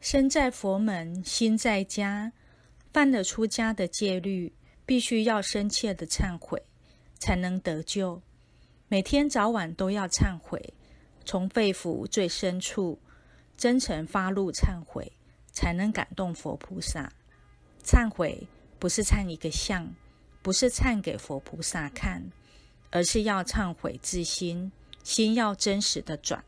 身在佛门，心在家，犯了出家的戒律，必须要深切的忏悔，才能得救。每天早晚都要忏悔，从肺腑最深处真诚发露忏悔，才能感动佛菩萨。忏悔不是忏一个相，不是忏给佛菩萨看，而是要忏悔自心，心要真实的转。